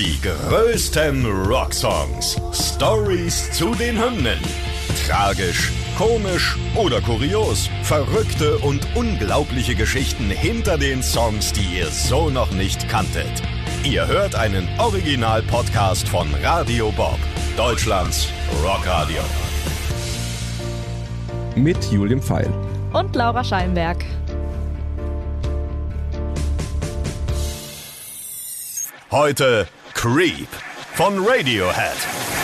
Die größten Rocksongs. Stories zu den Hymnen. Tragisch, komisch oder kurios. Verrückte und unglaubliche Geschichten hinter den Songs, die ihr so noch nicht kanntet. Ihr hört einen Original-Podcast von Radio Bob, Deutschlands Rockradio. Mit Julian Pfeil. Und Laura Scheinberg. Heute Creep von Radiohead.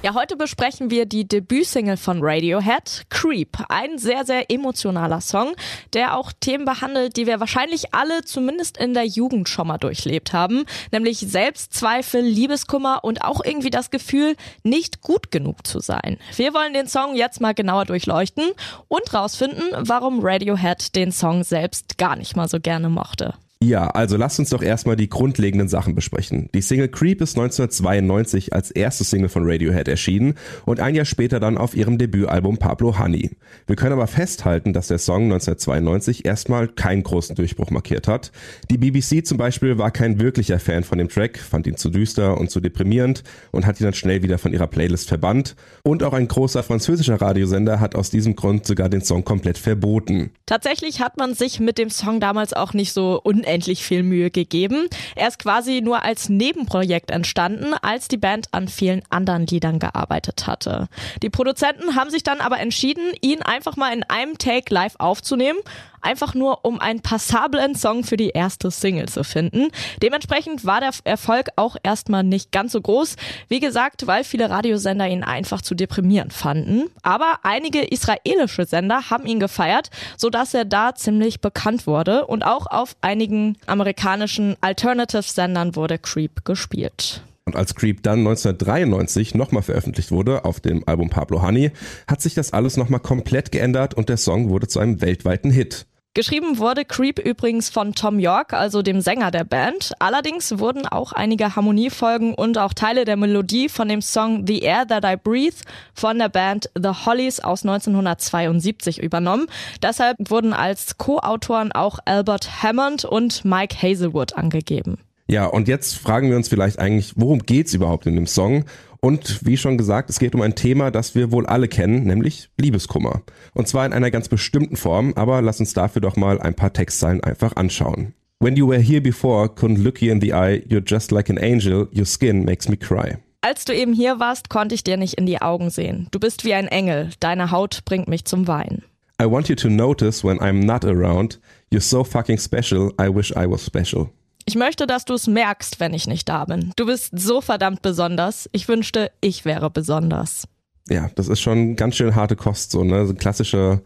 Ja, heute besprechen wir die Debütsingle von Radiohead, Creep. Ein sehr, sehr emotionaler Song, der auch Themen behandelt, die wir wahrscheinlich alle zumindest in der Jugend schon mal durchlebt haben. Nämlich Selbstzweifel, Liebeskummer und auch irgendwie das Gefühl, nicht gut genug zu sein. Wir wollen den Song jetzt mal genauer durchleuchten und rausfinden, warum Radiohead den Song selbst gar nicht mal so gerne mochte. Ja, also lasst uns doch erstmal die grundlegenden Sachen besprechen. Die Single Creep ist 1992 als erste Single von Radiohead erschienen und ein Jahr später dann auf ihrem Debütalbum Pablo Honey. Wir können aber festhalten, dass der Song 1992 erstmal keinen großen Durchbruch markiert hat. Die BBC zum Beispiel war kein wirklicher Fan von dem Track, fand ihn zu düster und zu deprimierend und hat ihn dann schnell wieder von ihrer Playlist verbannt. Und auch ein großer französischer Radiosender hat aus diesem Grund sogar den Song komplett verboten. Tatsächlich hat man sich mit dem Song damals auch nicht so unendlich viel Mühe gegeben. Er ist quasi nur als Nebenprojekt entstanden, als die Band an vielen anderen Liedern gearbeitet hatte. Die Produzenten haben sich dann aber entschieden, ihn einfach mal in einem Take live aufzunehmen, einfach nur um einen passablen Song für die erste Single zu finden. Dementsprechend war der Erfolg auch erstmal nicht ganz so groß. Wie gesagt, weil viele Radiosender ihn einfach zu deprimierend fanden. Aber einige israelische Sender haben ihn gefeiert, sodass er da ziemlich bekannt wurde und auch auf einigen amerikanischen Alternative-Sendern wurde Creep gespielt. Und als Creep dann 1993 nochmal veröffentlicht wurde auf dem Album Pablo Honey, hat sich das alles nochmal komplett geändert und der Song wurde zu einem weltweiten Hit. Geschrieben wurde Creep übrigens von Tom York, also dem Sänger der Band. Allerdings wurden auch einige Harmoniefolgen und auch Teile der Melodie von dem Song The Air That I Breathe von der Band The Hollies aus 1972 übernommen. Deshalb wurden als Co-Autoren auch Albert Hammond und Mike Hazelwood angegeben. Ja, und jetzt fragen wir uns vielleicht eigentlich, worum geht's überhaupt in dem Song? Und wie schon gesagt, es geht um ein Thema, das wir wohl alle kennen, nämlich Liebeskummer. Und zwar in einer ganz bestimmten Form, aber lass uns dafür doch mal ein paar Textzeilen einfach anschauen. When you were here before, couldn't look you in the eye, you're just like an angel, your skin makes me cry. Als du eben hier warst, konnte ich dir nicht in die Augen sehen. Du bist wie ein Engel, deine Haut bringt mich zum Weinen. I want you to notice when I'm not around, you're so fucking special, I wish I was special. Ich möchte, dass du es merkst, wenn ich nicht da bin. Du bist so verdammt besonders. Ich wünschte, ich wäre besonders. Ja, das ist schon ganz schön harte Kost, so, ne? So klassische,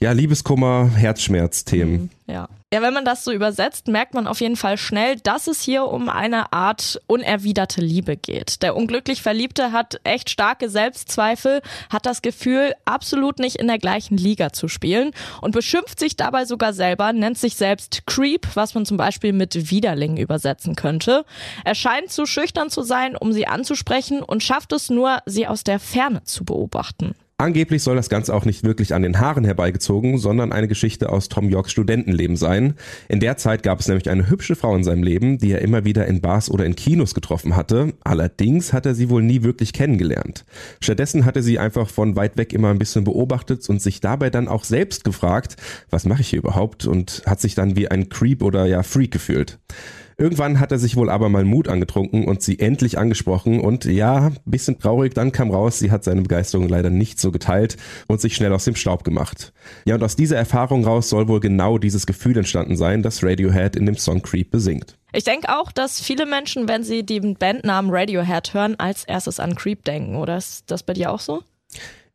ja, Liebeskummer, Herzschmerz-Themen. Ja. Ja, wenn man das so übersetzt, merkt man auf jeden Fall schnell, dass es hier um eine Art unerwiderte Liebe geht. Der unglücklich Verliebte hat echt starke Selbstzweifel, hat das Gefühl, absolut nicht in der gleichen Liga zu spielen und beschimpft sich dabei sogar selber, nennt sich selbst Creep, was man zum Beispiel mit Widerling übersetzen könnte. Er scheint zu schüchtern zu sein, um sie anzusprechen und schafft es nur, sie aus der Ferne zu beobachten. Angeblich soll das Ganze auch nicht wirklich an den Haaren herbeigezogen, sondern eine Geschichte aus Tom Yorks Studentenleben sein. In der Zeit gab es nämlich eine hübsche Frau in seinem Leben, die er immer wieder in Bars oder in Kinos getroffen hatte. Allerdings hat er sie wohl nie wirklich kennengelernt. Stattdessen hat er sie einfach von weit weg immer ein bisschen beobachtet und sich dabei dann auch selbst gefragt, was mache ich hier überhaupt? Und hat sich dann wie ein Creep oder ja Freak gefühlt. Irgendwann hat er sich wohl aber mal Mut angetrunken und sie endlich angesprochen und ja, bisschen traurig, dann kam raus, sie hat seine Begeisterung leider nicht so geteilt und sich schnell aus dem Staub gemacht. Ja, und aus dieser Erfahrung raus soll wohl genau dieses Gefühl entstanden sein, das Radiohead in dem Song Creep besingt. Ich denke auch, dass viele Menschen, wenn sie den Bandnamen Radiohead hören, als erstes an Creep denken. Oder ist das bei dir auch so?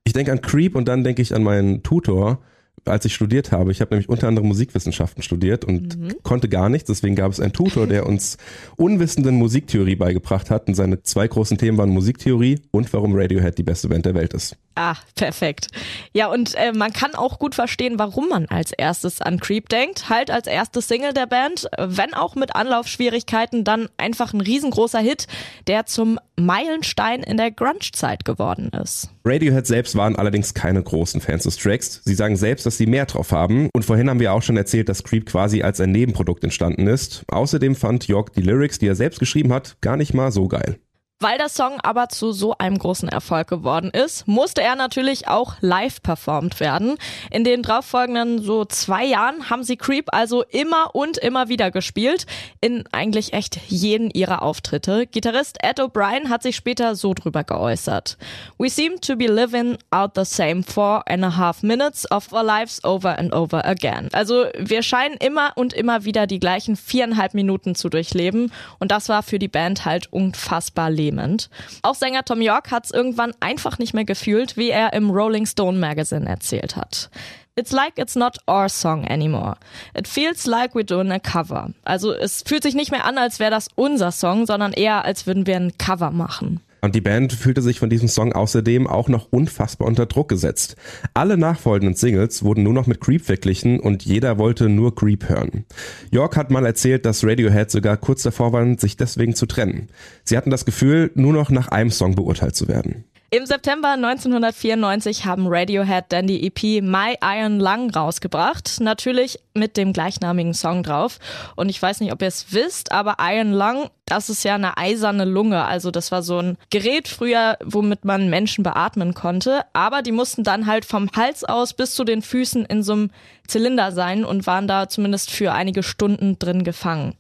Ich denke an Creep und dann denke ich an meinen Tutor, als ich studiert habe. Ich habe nämlich unter anderem Musikwissenschaften studiert und mhm. konnte gar nichts. Deswegen gab es einen Tutor, der uns unwissenden Musiktheorie beigebracht hat. Und seine zwei großen Themen waren Musiktheorie und warum Radiohead die beste Band der Welt ist. Ah, perfekt. Ja, und äh, man kann auch gut verstehen, warum man als erstes an Creep denkt. Halt als erstes Single der Band, wenn auch mit Anlaufschwierigkeiten, dann einfach ein riesengroßer Hit, der zum Meilenstein in der Grunge-Zeit geworden ist. Radiohead selbst waren allerdings keine großen Fans des Tracks. Sie sagen selbst, dass sie mehr drauf haben. Und vorhin haben wir auch schon erzählt, dass Creep quasi als ein Nebenprodukt entstanden ist. Außerdem fand York die Lyrics, die er selbst geschrieben hat, gar nicht mal so geil. Weil der Song aber zu so einem großen Erfolg geworden ist, musste er natürlich auch live performt werden. In den darauffolgenden so zwei Jahren haben sie Creep also immer und immer wieder gespielt, in eigentlich echt jeden ihrer Auftritte. Gitarrist Ed O'Brien hat sich später so drüber geäußert. We seem to be living out the same four and a half minutes of our lives over and over again. Also wir scheinen immer und immer wieder die gleichen viereinhalb Minuten zu durchleben und das war für die Band halt unfassbar lebend lähmend. Auch Sänger Tom York hat es irgendwann einfach nicht mehr gefühlt, wie er im Rolling Stone Magazine erzählt hat. It's like it's not our song anymore. It feels like we're doing a cover. Also es fühlt sich nicht mehr an, als wäre das unser Song, sondern eher, als würden wir ein Cover machen. Und die Band fühlte sich von diesem Song außerdem auch noch unfassbar unter Druck gesetzt. Alle nachfolgenden Singles wurden nur noch mit Creep verglichen und jeder wollte nur Creep hören. York hat mal erzählt, dass Radiohead sogar kurz davor waren, sich deswegen zu trennen. Sie hatten das Gefühl, nur noch nach einem Song beurteilt zu werden. Im September 1994 haben Radiohead dann die EP My Iron Lung rausgebracht. Natürlich mit dem gleichnamigen Song drauf. Und ich weiß nicht, ob ihr es wisst, aber Iron Lung, das ist ja eine eiserne Lunge. Also das war so ein Gerät früher, womit man Menschen beatmen konnte. Aber die mussten dann halt vom Hals aus bis zu den Füßen in so einem Zylinder sein und waren da zumindest für einige Stunden drin gefangen.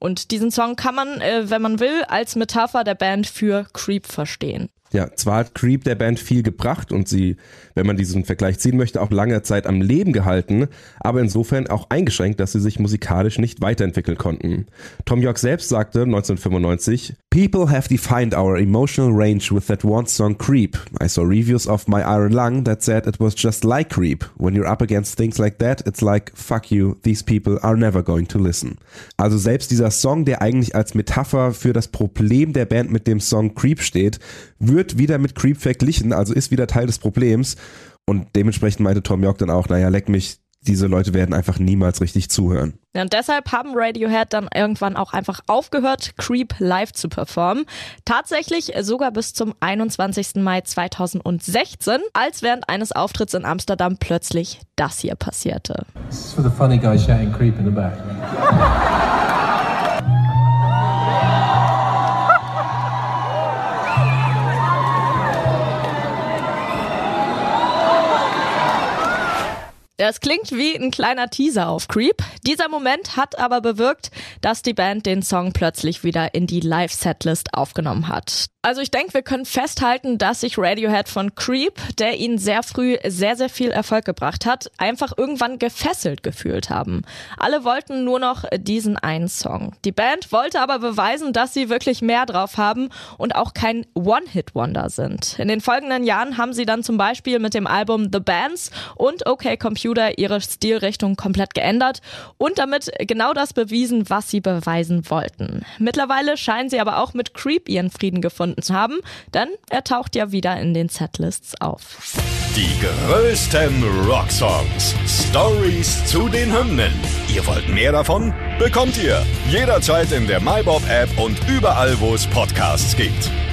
Und diesen Song kann man, äh, wenn man will, als Metapher der Band für Creep verstehen. Ja, zwar hat Creep der Band viel gebracht und sie, wenn man diesen Vergleich ziehen möchte, auch lange Zeit am Leben gehalten, aber insofern auch eingeschränkt, dass sie sich musikalisch nicht weiterentwickeln konnten. Tom York selbst sagte 1995, People have defined our emotional range with that one song Creep. I saw reviews of My Iron Lung that said it was just like Creep. When you're up against things like that, it's like, fuck you, these people are never going to listen. Also selbst dieser Song, der eigentlich als Metapher für das Problem der Band mit dem Song Creep steht, wird wieder mit Creep verglichen, also ist wieder Teil des Problems. Und dementsprechend meinte Tom York dann auch, naja, leck mich, diese Leute werden einfach niemals richtig zuhören. Ja, und deshalb haben Radiohead dann irgendwann auch einfach aufgehört, Creep live zu performen. Tatsächlich sogar bis zum 21. Mai 2016, als während eines Auftritts in Amsterdam plötzlich das hier passierte. This is for the funny guy shouting Creep in the back. Das klingt wie ein kleiner Teaser auf Creep. Dieser Moment hat aber bewirkt, dass die Band den Song plötzlich wieder in die Live-Setlist aufgenommen hat. Also ich denke, wir können festhalten, dass sich Radiohead von Creep, der ihnen sehr früh sehr, sehr viel Erfolg gebracht hat, einfach irgendwann gefesselt gefühlt haben. Alle wollten nur noch diesen einen Song. Die Band wollte aber beweisen, dass sie wirklich mehr drauf haben und auch kein One-Hit-Wonder sind. In den folgenden Jahren haben sie dann zum Beispiel mit dem Album The Bands und OK Computer ihre Stilrichtung komplett geändert und damit genau das bewiesen, was sie beweisen wollten. Mittlerweile scheinen sie aber auch mit Creep ihren Frieden gefunden zu haben, denn er taucht ja wieder in den Setlists auf. Die größten Rocksongs. Stories zu den Hymnen. Ihr wollt mehr davon? Bekommt ihr jederzeit in der MyBob-App und überall, wo es Podcasts gibt.